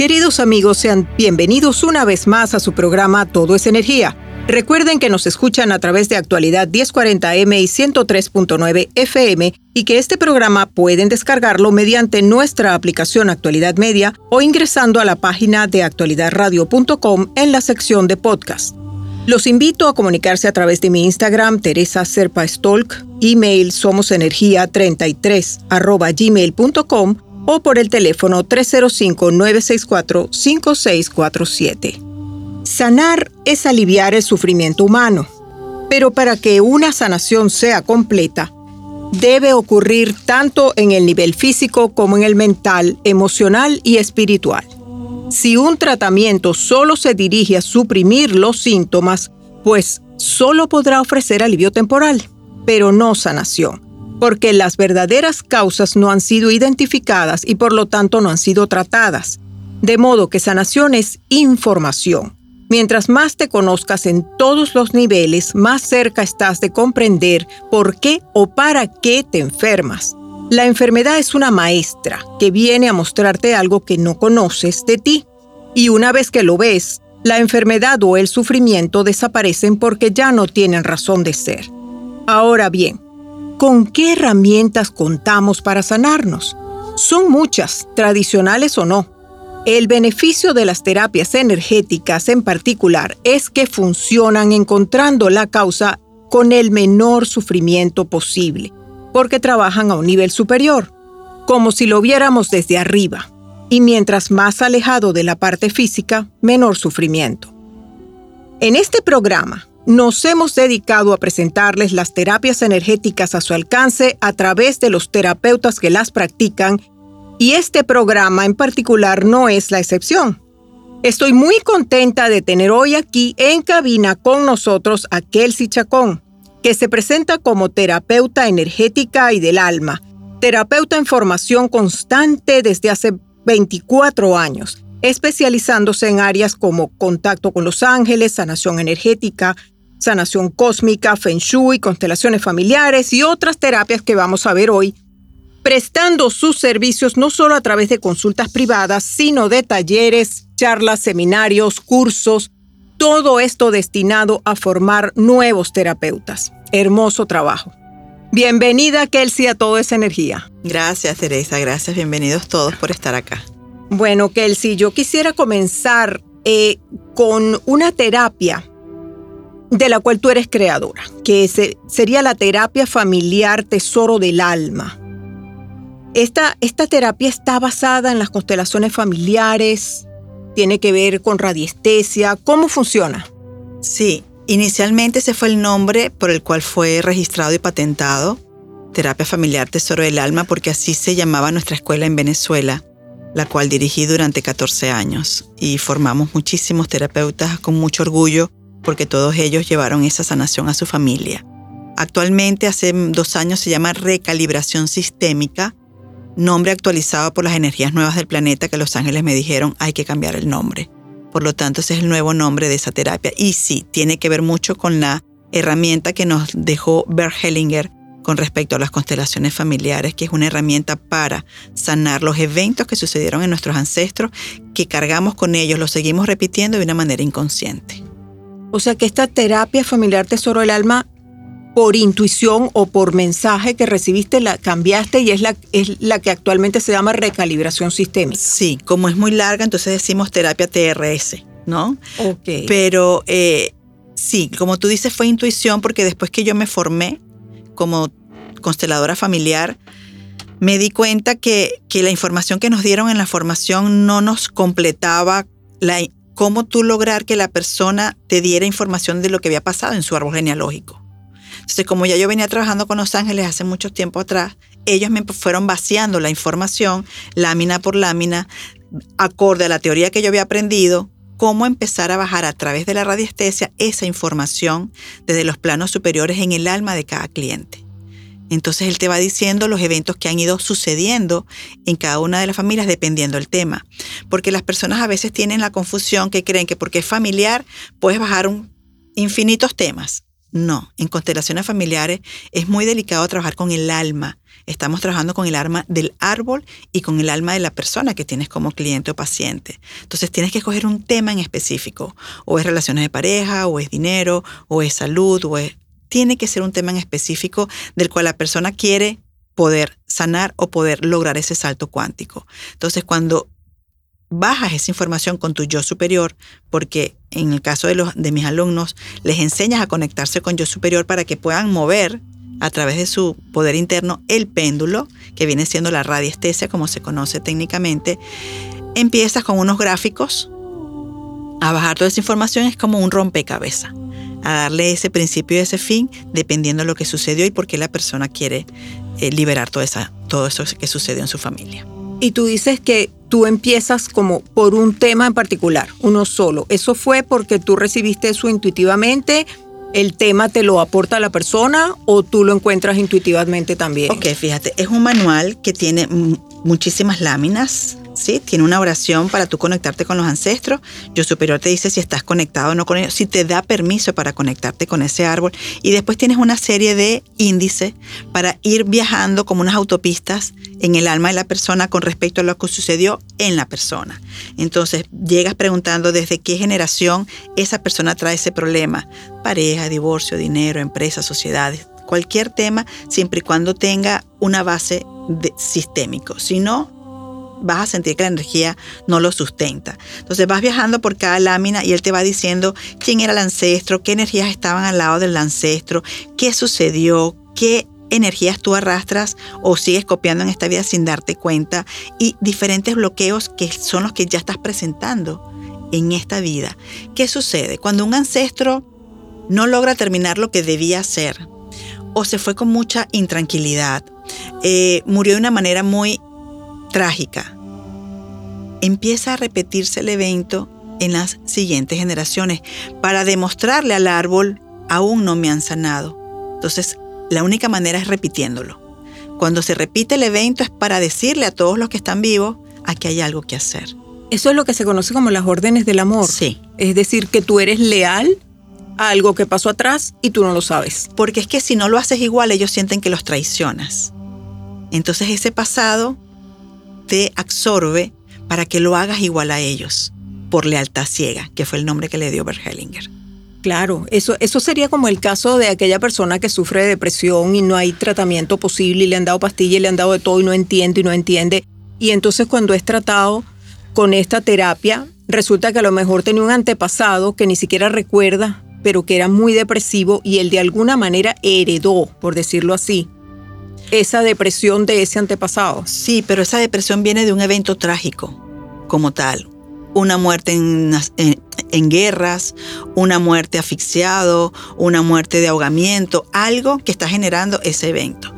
Queridos amigos, sean bienvenidos una vez más a su programa Todo es Energía. Recuerden que nos escuchan a través de actualidad 1040M y 103.9 FM y que este programa pueden descargarlo mediante nuestra aplicación Actualidad Media o ingresando a la página de actualidadradio.com en la sección de podcast. Los invito a comunicarse a través de mi Instagram Teresa Serpa Stolk, email somosenergia33 gmail.com o por el teléfono 305-964-5647. Sanar es aliviar el sufrimiento humano, pero para que una sanación sea completa, debe ocurrir tanto en el nivel físico como en el mental, emocional y espiritual. Si un tratamiento solo se dirige a suprimir los síntomas, pues solo podrá ofrecer alivio temporal, pero no sanación porque las verdaderas causas no han sido identificadas y por lo tanto no han sido tratadas. De modo que sanación es información. Mientras más te conozcas en todos los niveles, más cerca estás de comprender por qué o para qué te enfermas. La enfermedad es una maestra que viene a mostrarte algo que no conoces de ti. Y una vez que lo ves, la enfermedad o el sufrimiento desaparecen porque ya no tienen razón de ser. Ahora bien, ¿Con qué herramientas contamos para sanarnos? Son muchas, tradicionales o no. El beneficio de las terapias energéticas en particular es que funcionan encontrando la causa con el menor sufrimiento posible, porque trabajan a un nivel superior, como si lo viéramos desde arriba, y mientras más alejado de la parte física, menor sufrimiento. En este programa nos hemos dedicado a presentarles las terapias energéticas a su alcance a través de los terapeutas que las practican y este programa en particular no es la excepción. Estoy muy contenta de tener hoy aquí en cabina con nosotros a Kelsey Chacón, que se presenta como terapeuta energética y del alma, terapeuta en formación constante desde hace 24 años, especializándose en áreas como contacto con los ángeles, sanación energética, sanación cósmica, feng shui, constelaciones familiares y otras terapias que vamos a ver hoy, prestando sus servicios no solo a través de consultas privadas, sino de talleres, charlas, seminarios, cursos, todo esto destinado a formar nuevos terapeutas. Hermoso trabajo. Bienvenida, Kelsey, a Todo esa Energía. Gracias, Teresa. Gracias. Bienvenidos todos por estar acá. Bueno, Kelsey, yo quisiera comenzar eh, con una terapia de la cual tú eres creadora, que sería la terapia familiar Tesoro del Alma. Esta, esta terapia está basada en las constelaciones familiares, tiene que ver con radiestesia, ¿cómo funciona? Sí, inicialmente ese fue el nombre por el cual fue registrado y patentado, Terapia Familiar Tesoro del Alma, porque así se llamaba nuestra escuela en Venezuela, la cual dirigí durante 14 años y formamos muchísimos terapeutas con mucho orgullo porque todos ellos llevaron esa sanación a su familia. Actualmente, hace dos años, se llama recalibración sistémica, nombre actualizado por las energías nuevas del planeta que los ángeles me dijeron hay que cambiar el nombre. Por lo tanto, ese es el nuevo nombre de esa terapia. Y sí, tiene que ver mucho con la herramienta que nos dejó Bert Hellinger con respecto a las constelaciones familiares, que es una herramienta para sanar los eventos que sucedieron en nuestros ancestros, que cargamos con ellos, los seguimos repitiendo de una manera inconsciente. O sea que esta terapia familiar Tesoro del Alma por intuición o por mensaje que recibiste, la cambiaste y es la, es la que actualmente se llama recalibración sistémica. Sí, como es muy larga, entonces decimos terapia TRS, ¿no? Ok. Pero eh, sí, como tú dices, fue intuición porque después que yo me formé como consteladora familiar, me di cuenta que, la información que nos dieron en la formación no nos completaba cómo tú lograr que la persona te diera información de lo que había pasado en su árbol genealógico. Entonces, como ya yo venía trabajando con Los Ángeles hace mucho tiempo atrás, ellos me fueron vaciando la información, lámina por lámina, acorde a la teoría que yo había aprendido, cómo empezar a bajar a través de la radiestesia esa información desde los planos superiores en el alma de cada cliente. Entonces él te va diciendo los eventos que han ido sucediendo en cada una de las familias dependiendo del tema. Porque las personas a veces tienen la confusión que creen que porque es familiar puedes bajar un, infinitos temas. No, en constelaciones familiares es muy delicado trabajar con el alma. Estamos trabajando con el alma del árbol y con el alma de la persona que tienes como cliente o paciente. Entonces tienes que escoger un tema en específico. O es relaciones de pareja, o es dinero, o es salud, o es... Tiene que ser un tema en específico del cual la persona quiere poder sanar o poder lograr ese salto cuántico. Entonces cuando bajas esa información con tu yo superior, porque en el caso de, los, de mis alumnos, les enseñas a conectarse con yo superior para que puedan mover a través de su poder interno el péndulo, que viene siendo la radiestesia, como se conoce técnicamente. Empiezas con unos gráficos a bajar toda esa información, es como un rompecabezas, a darle ese principio y ese fin, dependiendo de lo que sucedió y por qué la persona quiere eh, liberar toda esa, todo eso que sucedió en su familia. Y tú dices que tú empiezas como por un tema en particular, uno solo. ¿Eso fue porque tú recibiste eso intuitivamente? ¿El tema te lo aporta la persona o tú lo encuentras intuitivamente también? Ok, fíjate, es un manual que tiene muchísimas láminas ¿sí? Tiene una oración para tú conectarte con los ancestros. Yo superior te dice si estás conectado o no con ellos, si te da permiso para conectarte con ese árbol. Y después tienes una serie de índices para ir viajando como unas autopistas en el alma de la persona con respecto a lo que sucedió en la persona. Entonces llegas preguntando desde qué generación esa persona trae ese problema. Pareja, divorcio, dinero, empresas, sociedades, cualquier tema, siempre y cuando tenga una base sistémico. Si no, vas a sentir que la energía no lo sustenta. Entonces vas viajando por cada lámina y él te va diciendo quién era el ancestro, qué energías estaban al lado del ancestro, qué sucedió, qué energías tú arrastras o sigues copiando en esta vida sin darte cuenta y diferentes bloqueos que son los que ya estás presentando en esta vida. ¿Qué sucede? Cuando un ancestro no logra terminar lo que debía hacer o se fue con mucha intranquilidad, eh, murió de una manera muy trágica. Empieza a repetirse el evento en las siguientes generaciones para demostrarle al árbol, aún no me han sanado. Entonces, la única manera es repitiéndolo. Cuando se repite el evento es para decirle a todos los que están vivos, aquí hay algo que hacer. Eso es lo que se conoce como las órdenes del amor. Sí. Es decir, que tú eres leal a algo que pasó atrás y tú no lo sabes. Porque es que si no lo haces igual, ellos sienten que los traicionas. Entonces ese pasado te absorbe para que lo hagas igual a ellos, por lealtad ciega, que fue el nombre que le dio Bert Hellinger. Claro, eso, eso sería como el caso de aquella persona que sufre de depresión y no hay tratamiento posible y le han dado pastillas y le han dado de todo y no entiende y no entiende. Y entonces cuando es tratado con esta terapia, resulta que a lo mejor tenía un antepasado que ni siquiera recuerda, pero que era muy depresivo y él de alguna manera heredó, por decirlo así, esa depresión de ese antepasado. Sí, pero esa depresión viene de un evento trágico como tal. Una muerte en, guerras, una muerte asfixiado, una muerte de ahogamiento, algo que está generando ese evento.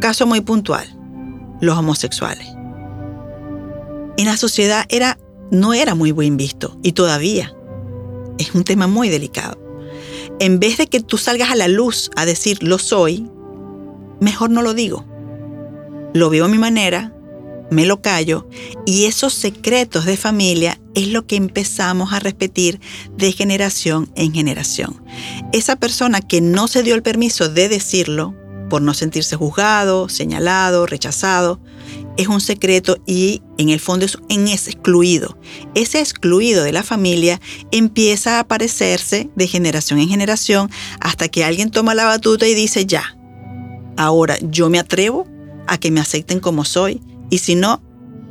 Caso muy puntual, los homosexuales. En la sociedad era, no era muy bien visto y todavía es un tema muy delicado. En vez de que tú salgas a la luz a decir lo soy, mejor no lo digo. Lo veo a mi manera, me lo callo y esos secretos de familia es lo que empezamos a repetir de generación en generación. Esa persona que no se dio el permiso de decirlo por no sentirse juzgado, señalado, rechazado, es un secreto y en el fondo es excluido. Ese excluido de la familia empieza a aparecerse de generación en generación hasta que alguien toma la batuta y dice ya, ahora yo me atrevo a que me acepten como soy y si no,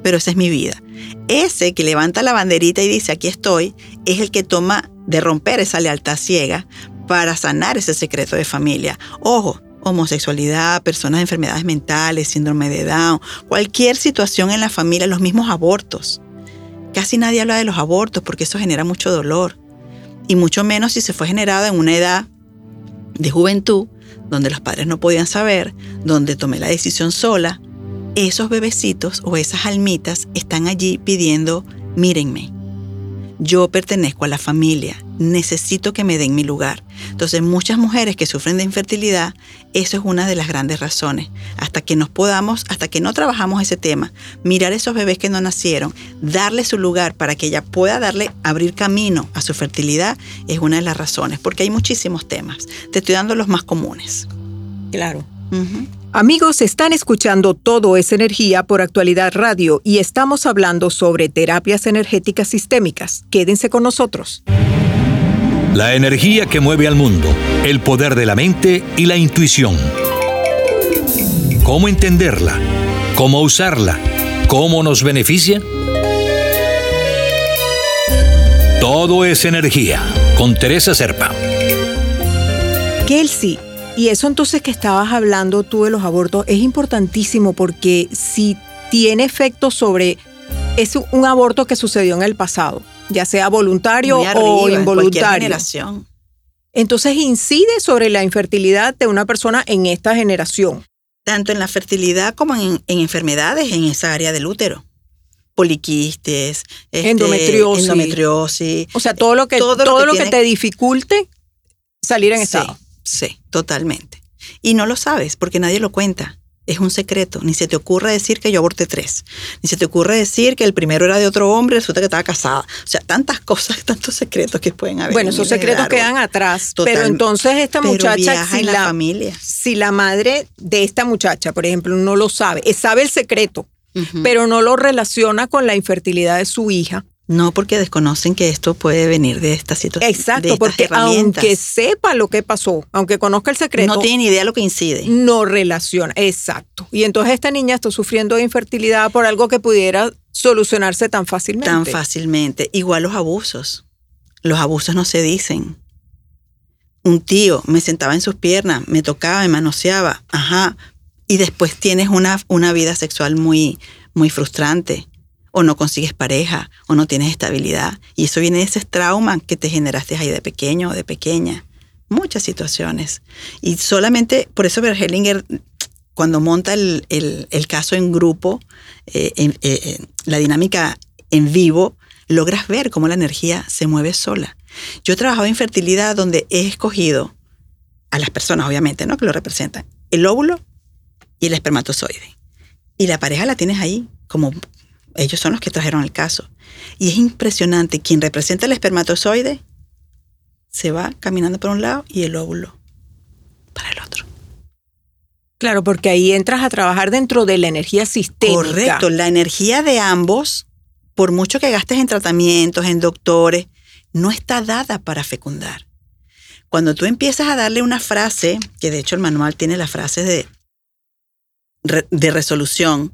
pero esa es mi vida. Ese que levanta la banderita y dice aquí estoy es el que toma de romper esa lealtad ciega para sanar ese secreto de familia. Ojo, homosexualidad, personas de enfermedades mentales, síndrome de Down, cualquier situación en la familia, los mismos abortos. Casi nadie habla de los abortos porque eso genera mucho dolor. Y mucho menos si se fue generado en una edad de juventud, donde los padres no podían saber, donde tomé la decisión sola. Esos bebecitos o esas almitas están allí pidiendo, mírenme, yo pertenezco a la familia, necesito que me den mi lugar. Entonces, muchas mujeres que sufren de infertilidad, eso es una de las grandes razones. Hasta que nos podamos, hasta que no trabajamos ese tema, mirar esos bebés que no nacieron, darle su lugar para que ella pueda darle, abrir camino a su fertilidad, es una de las razones, porque hay muchísimos temas. Te estoy dando los más comunes. Claro. Amigos, están escuchando Todo es Energía por Actualidad Radio y estamos hablando sobre terapias energéticas sistémicas. Quédense con nosotros. La energía que mueve al mundo, el poder de la mente y la intuición. ¿Cómo entenderla? ¿Cómo usarla? ¿Cómo nos beneficia? Todo es energía con Teresa Serpa. Kelsey y eso entonces que estabas hablando tú de los abortos es importantísimo porque si tiene efecto sobre, es un aborto que sucedió en el pasado, ya sea voluntario o involuntario. Entonces incide sobre la infertilidad de una persona en esta generación. Tanto en la fertilidad como en, enfermedades en esa área del útero poliquistes, este, endometriosis, O sea, todo lo que, todo, lo que, te dificulte salir en estado. Sí, totalmente. Y no lo sabes porque nadie lo cuenta. Es un secreto. Ni se te ocurre decir que yo aborté tres. Ni se te ocurre decir que el primero era de otro hombre, resulta que estaba casada. O sea, tantas cosas, tantos secretos que pueden haber. Bueno, esos secretos quedan atrás. pero entonces esta muchacha, si la, familia. si la madre de esta muchacha, por ejemplo, no lo sabe, sabe el secreto, pero no lo relaciona con la infertilidad de su hija, no porque desconocen que esto puede venir de esta situación. Exacto, porque aunque sepa lo que pasó, aunque conozca el secreto. No tiene ni idea lo que incide. No relaciona, exacto. Y entonces esta niña está sufriendo de infertilidad por algo que pudiera solucionarse tan fácilmente. Tan fácilmente. Igual los abusos. Los abusos no se dicen. Un tío me sentaba en sus piernas, me tocaba, me manoseaba, ajá. Y después tienes una, una vida sexual muy, muy frustrante o no consigues pareja, o no tienes estabilidad. Y eso viene de ese trauma que te generaste ahí de pequeño o de pequeña. Muchas situaciones. Y solamente, por eso Bergelinger, cuando monta el, caso en grupo, eh, eh, la dinámica en vivo, logras ver cómo la energía se mueve sola. Yo he trabajado en fertilidad donde he escogido a las personas, obviamente, ¿no? Que lo representan, el óvulo y el espermatozoide. Y la pareja la tienes ahí como ellos son los que trajeron el caso. Y es impresionante, quien representa el espermatozoide se va caminando por un lado y el óvulo para el otro. Claro, porque ahí entras a trabajar dentro de la energía sistémica. Correcto, la energía de ambos, por mucho que gastes en tratamientos, en doctores, no está dada para fecundar. Cuando tú empiezas a darle una frase, que de hecho el manual tiene las frases de, de resolución,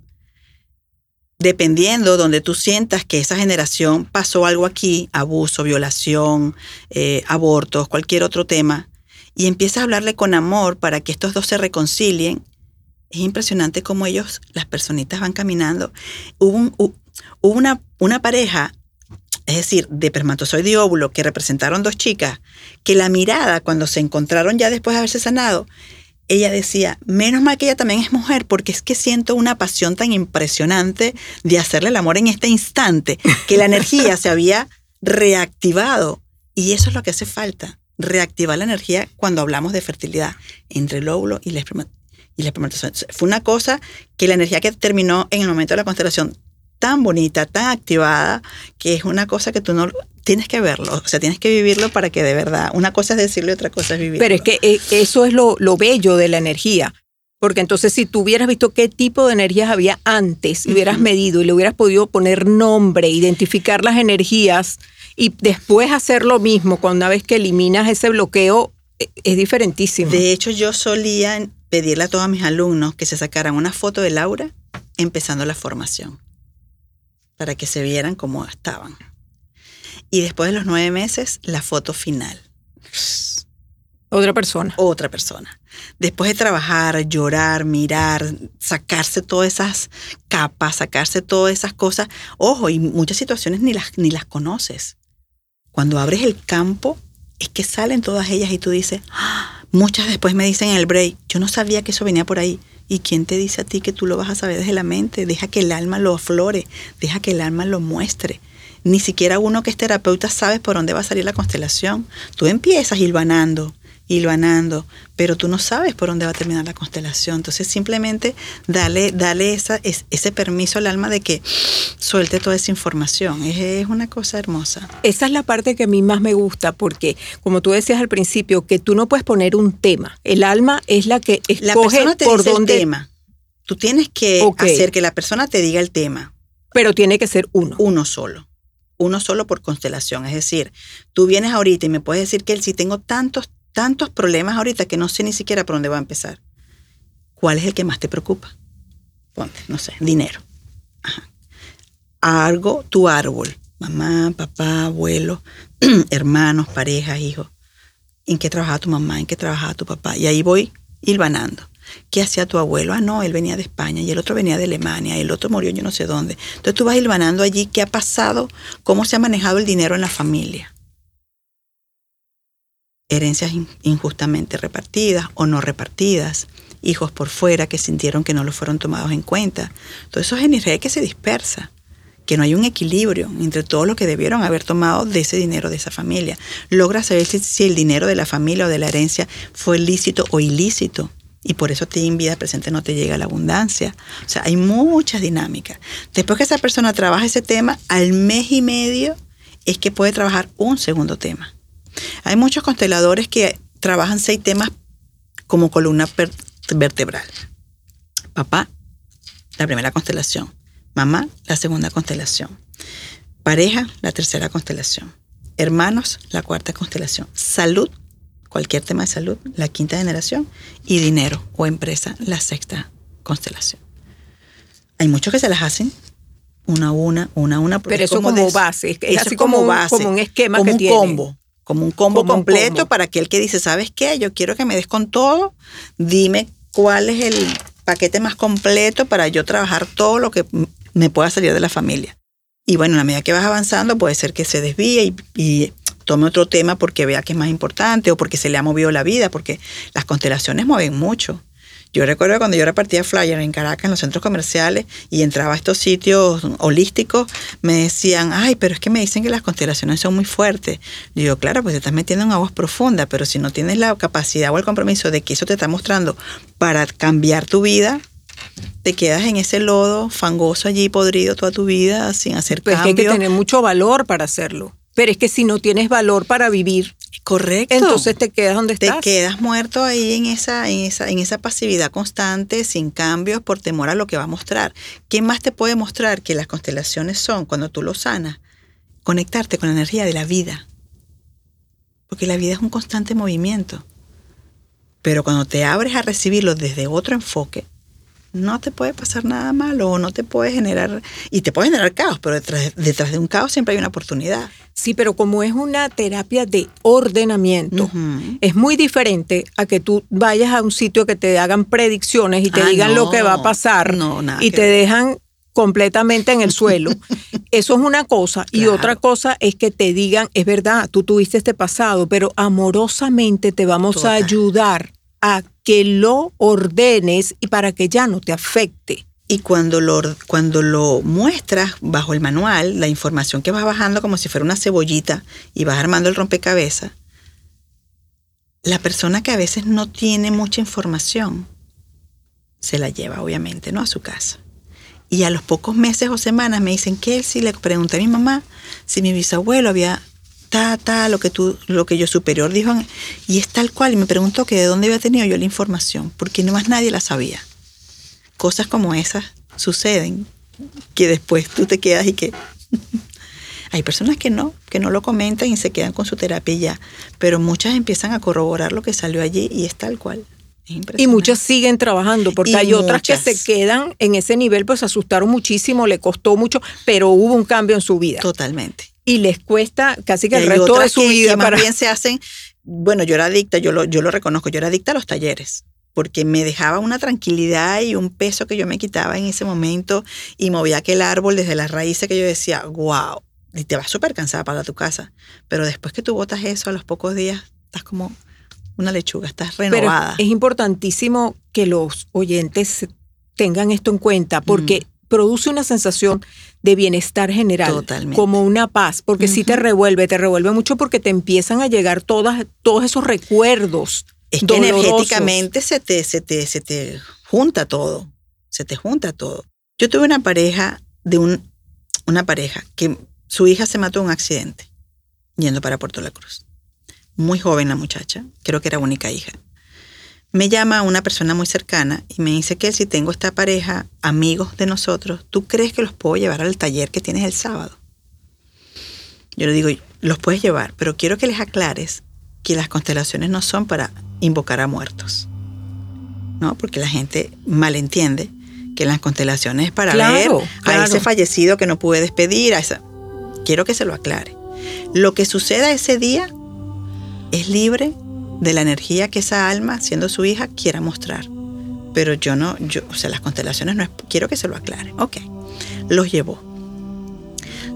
dependiendo donde tú sientas que esa generación pasó algo aquí, abuso, violación, eh, abortos, cualquier otro tema, y empiezas a hablarle con amor para que estos dos se reconcilien, es impresionante cómo ellos, las personitas van caminando. Hubo, una, una pareja, es decir, de espermatozoide y óvulo, que representaron dos chicas, que la mirada cuando se encontraron ya después de haberse sanado, ella decía, menos mal que ella también es mujer, porque es que siento una pasión tan impresionante de hacerle el amor en este instante, que la energía se había reactivado. Y eso es lo que hace falta, reactivar la energía cuando hablamos de fertilidad entre el óvulo y la. Fue una cosa que la energía que terminó en el momento de la constelación tan bonita, tan activada, que es una cosa que tú no tienes que verlo, o sea, tienes que vivirlo para que de verdad, una cosa es decirlo y otra cosa es vivirlo. Pero es que eh, eso es lo, bello de la energía, Porque entonces si tú hubieras visto qué tipo de energías había antes hubieras medido y le hubieras podido poner nombre, identificar las energías y después hacer lo mismo, cuando una vez que eliminas ese bloqueo, e- es diferentísimo. De hecho, yo solía pedirle a todos mis alumnos que se sacaran una foto de Laura empezando la formación, para que se vieran cómo estaban. Y después de los nueve meses, la foto final. Otra persona. Otra persona. Después de trabajar, llorar, mirar, sacarse todas esas capas, sacarse todas esas cosas. Ojo, y muchas situaciones ni las, ni las conoces. Cuando abres el campo, es que salen todas ellas y tú dices, "Ah", muchas después me dicen en el break, yo no sabía que eso venía por ahí. ¿Y quién te dice a ti que tú lo vas a saber desde la mente? Deja que el alma lo aflore, deja que el alma lo muestre. Ni siquiera uno que es terapeuta sabe por dónde va a salir la constelación. Tú empiezas hilvanando, hilvanando, pero tú no sabes por dónde va a terminar la constelación. Entonces simplemente dale, dale esa, es- ese permiso al alma de que suelte toda esa información. Es, es una cosa hermosa. Esa es la parte que a mí más me gusta porque, como tú decías al principio, que tú no puedes poner un tema. El alma es la que La escoge persona te por dice dónde, el tema. Tú tienes que hacer que la persona te diga el tema. pero tiene que ser uno. uno solo. Uno solo por constelación. Es decir, tú vienes ahorita y me puedes decir que si tengo tantos, tantos problemas ahorita que no sé ni siquiera por dónde va a empezar. ¿Cuál es el que más te preocupa? Ponte, no sé, dinero. Ajá. Algo, tu árbol. Mamá, papá, abuelo, hermanos, parejas, hijos. ¿En qué trabajaba tu mamá? ¿En qué trabajaba tu papá? Y ahí voy hilvanando. ¿Qué hacía tu abuelo? Ah, no, él venía de España y el otro venía de Alemania y el otro murió yo no sé dónde. Entonces tú vas hilvanando allí qué ha pasado, cómo se ha manejado el dinero en la familia. Herencias in- injustamente repartidas o no repartidas, hijos por fuera que sintieron que no los fueron tomados en cuenta. Todo eso es energía que se dispersa, que no hay un equilibrio entre todo lo que debieron haber tomado de ese dinero de esa familia. Logra saber si, si el dinero de la familia o de la herencia fue lícito o ilícito y por eso a ti en vida presente no te llega la abundancia. O sea, hay muchas dinámicas. Después que esa persona trabaja ese tema, al mes y medio es que puede trabajar un segundo tema. Hay muchos consteladores que trabajan seis temas como columna vertebral. Papá, la primera constelación. Mamá, la segunda constelación. Pareja, la tercera constelación. Hermanos, la cuarta constelación. Salud, cualquier tema de salud, la quinta generación. Y dinero o empresa, la sexta constelación. Hay muchos que se las hacen una a una, una a una. Pero es eso como des- base, es así como un- como un esquema como que un tiene. combo, como un combo Como un completo combo. para aquel que dice, ¿sabes qué? Yo quiero que me des con todo, dime cuál es el paquete más completo para yo trabajar todo lo que me pueda salir de la familia. Y bueno, a la medida que vas avanzando, puede ser que se desvíe y, y tome otro tema porque vea que es más importante o porque se le ha movido la vida, porque las constelaciones mueven mucho. Yo recuerdo cuando yo repartía flyer en Caracas, en los centros comerciales, y entraba a estos sitios holísticos, me decían, ay, pero es que me dicen que las constelaciones son muy fuertes. Digo, claro, pues te estás metiendo en aguas profundas, pero si no tienes la capacidad o el compromiso de que eso te está mostrando para cambiar tu vida, te quedas en ese lodo fangoso allí podrido toda tu vida sin hacer Pues es que hay que tener mucho valor para hacerlo. Pero es que si no tienes valor para vivir, Correcto. entonces te quedas donde te estás. quedas muerto ahí en esa, en esa, en esa pasividad constante, sin cambios, por temor a lo que va a mostrar. ¿Qué más te puede mostrar que las constelaciones son, cuando tú lo sanas, conectarte con la energía de la vida? Porque la vida es un constante movimiento. Pero cuando te abres a recibirlo desde otro enfoque, no te puede pasar nada malo o no te puede generar, y te puede generar caos, pero detrás, detrás de un caos siempre hay una oportunidad. Sí, pero como es una terapia de ordenamiento, es muy diferente a que tú vayas a un sitio que te hagan predicciones y te Ah, digan lo que va a pasar No, y te ver. dejan completamente en el suelo. Eso es una cosa. Y otra cosa es que te digan, es verdad, tú tuviste este pasado, pero amorosamente te vamos a ayudar a que lo ordenes y para que ya no te afecte. Y cuando lo, cuando lo muestras bajo el manual, la información que vas bajando como si fuera una cebollita y vas armando el rompecabezas, la persona que a veces no tiene mucha información se la lleva obviamente no a su casa. Y a los pocos meses o semanas me dicen que si le pregunté a mi mamá si mi bisabuelo había ta, ta, lo que tú, lo que yo superior dijo, y es tal cual. Y me preguntó que de dónde había tenido yo la información, porque no más nadie la sabía. Cosas como esas suceden, que después tú te quedas y que hay personas que no, que no lo comentan y se quedan con su terapia ya, pero muchas empiezan a corroborar lo que salió allí y es tal cual. y muchas siguen trabajando, porque hay otras que se quedan en ese nivel, pues asustaron muchísimo, le costó mucho, pero hubo un cambio en su vida. Totalmente. Y les cuesta casi que el resto de su vida. para... bien se hacen, bueno, yo era adicta, yo lo, yo lo reconozco, yo era adicta a los talleres porque me dejaba una tranquilidad y un peso que yo me quitaba en ese momento y movía aquel árbol desde las raíces que yo decía, wow, y te vas súper cansada para tu casa. Pero después que tú botas eso, a los pocos días estás como una lechuga, estás renovada. es importantísimo que los oyentes tengan esto en cuenta porque mm. Produce una sensación de bienestar general, Totalmente. como una paz, porque si te revuelve, te revuelve mucho porque te empiezan a llegar todas, todos esos recuerdos. Es que energéticamente se te, se, te, se te junta todo, se te junta todo. Yo tuve una pareja de un, una pareja que su hija se mató en un accidente yendo para Puerto La Cruz. Muy joven la muchacha, creo que era única hija. Me llama una persona muy cercana y me dice que si tengo esta pareja, amigos de nosotros, ¿tú crees que los puedo llevar al taller que tienes el sábado? Yo le digo, los puedes llevar, pero quiero que les aclares que las constelaciones no son para invocar a muertos. ¿No? Porque la gente malentiende que las constelaciones es para ver a ese fallecido que no pude despedir, a esa Quiero que se lo aclare. Lo que suceda ese día es libre de la energía que esa alma, siendo su hija, quiera mostrar. Pero yo no, yo, o sea, las constelaciones no es, quiero que se lo aclare. Ok, los llevó.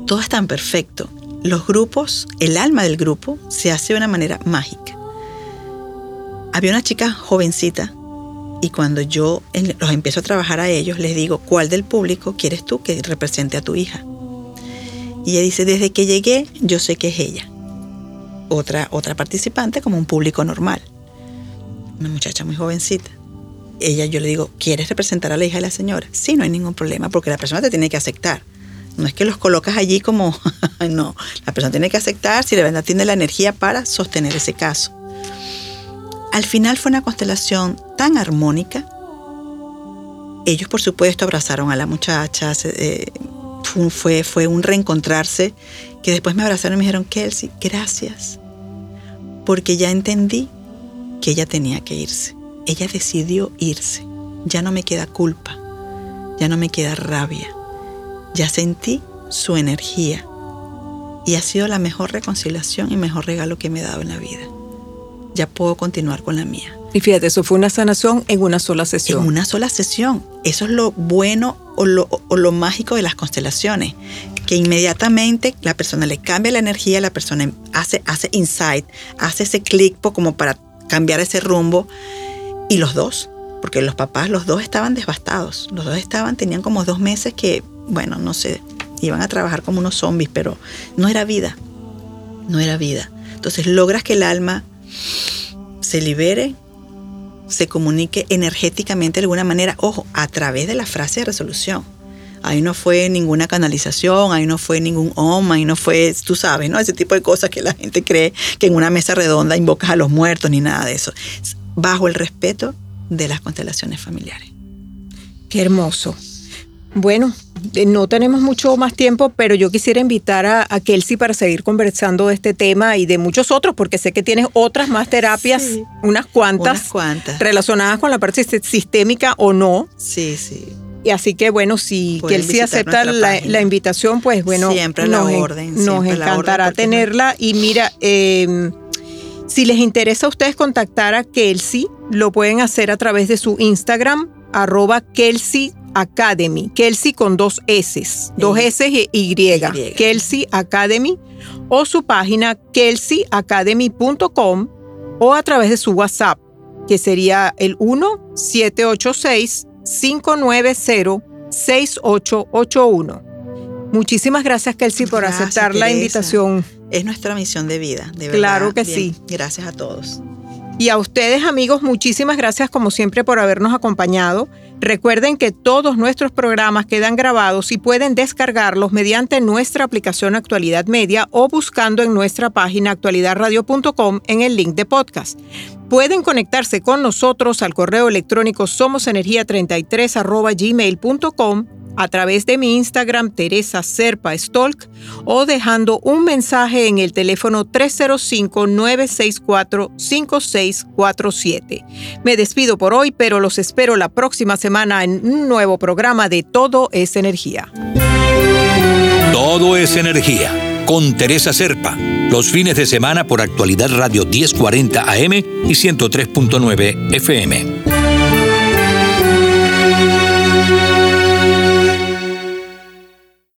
Todo es tan perfecto. Los grupos, el alma del grupo se hace de una manera mágica. Había una chica jovencita y cuando yo los empiezo a trabajar a ellos, les digo, ¿cuál del público quieres tú que represente a tu hija? Y ella dice, desde que llegué, yo sé que es ella. Otra, otra participante como un público normal. Una muchacha muy jovencita. Ella, yo le digo, ¿quieres representar a la hija de la señora? Sí, no hay ningún problema, porque la persona te tiene que aceptar. No es que los colocas allí como, no, la persona tiene que aceptar si de verdad tiene la energía para sostener ese caso. Al final fue una constelación tan armónica. Ellos, por supuesto, abrazaron a la muchacha, eh, fue, fue un reencontrarse que después me abrazaron y me dijeron, Kelsey, gracias, porque ya entendí que ella tenía que irse. Ella decidió irse. Ya no me queda culpa, ya no me queda rabia. Ya sentí su energía y ha sido la mejor reconciliación y mejor regalo que me he dado en la vida. Ya puedo continuar con la mía. Y fíjate, eso fue una sanación en una sola sesión. En una sola sesión. Eso es lo bueno o lo, mágico de las constelaciones. Que inmediatamente la persona le cambia la energía, la persona hace, hace insight, hace ese clic como para cambiar ese rumbo. Y los dos, porque los papás, los dos estaban devastados. Los dos estaban, tenían como dos meses que, bueno, no sé, iban a trabajar como unos zombies, pero no era vida. No era vida. Entonces logras que el alma se libere, se comunique energéticamente de alguna manera, ojo, a través de la frase de resolución. Ahí no fue ninguna canalización, ahí no fue ningún om, ahí no fue, tú sabes, ¿no? Ese tipo de cosas que la gente cree que en una mesa redonda invocas a los muertos ni nada de eso. Bajo el respeto de las constelaciones familiares. Qué hermoso. Bueno, eh, no tenemos mucho más tiempo, pero yo quisiera invitar a, Kelsey para seguir conversando de este tema y de muchos otros, porque sé que tienes otras más terapias, unas cuantas, relacionadas con la parte sistémica o no. Sí, sí. Y así que bueno, si Kelsey acepta la, invitación, pues bueno, siempre nos, la orden, nos encantará tenerla. Y mira, em, si les interesa a ustedes contactar a Kelsey, lo pueden hacer a través de su Instagram, arroba Kelsey Academy, Kelsey con dos S, dos S y y, Kelsey Academy, o su página kelseyacademy.com o a través de su WhatsApp, que sería el 1-786-590-6881. Muchísimas gracias, Kelsey, por aceptar la invitación. Es nuestra misión de vida, de verdad. Claro que sí. Gracias a todos. Y a ustedes, amigos, muchísimas gracias como siempre por habernos acompañado. Recuerden que todos nuestros programas quedan grabados y pueden descargarlos mediante nuestra aplicación Actualidad Media o buscando en nuestra página actualidadradio.com en el link de podcast. Pueden conectarse con nosotros al correo electrónico somosenergia33 gmail.com a través de mi Instagram Teresa Serpa Stolk o dejando un mensaje en el teléfono 305-964-5647. Me despido por hoy, pero los espero la próxima semana en un nuevo programa de Todo es Energía. Todo es Energía con Teresa Serpa, los fines de semana por actualidad Radio 1040 AM y 103.9 FM.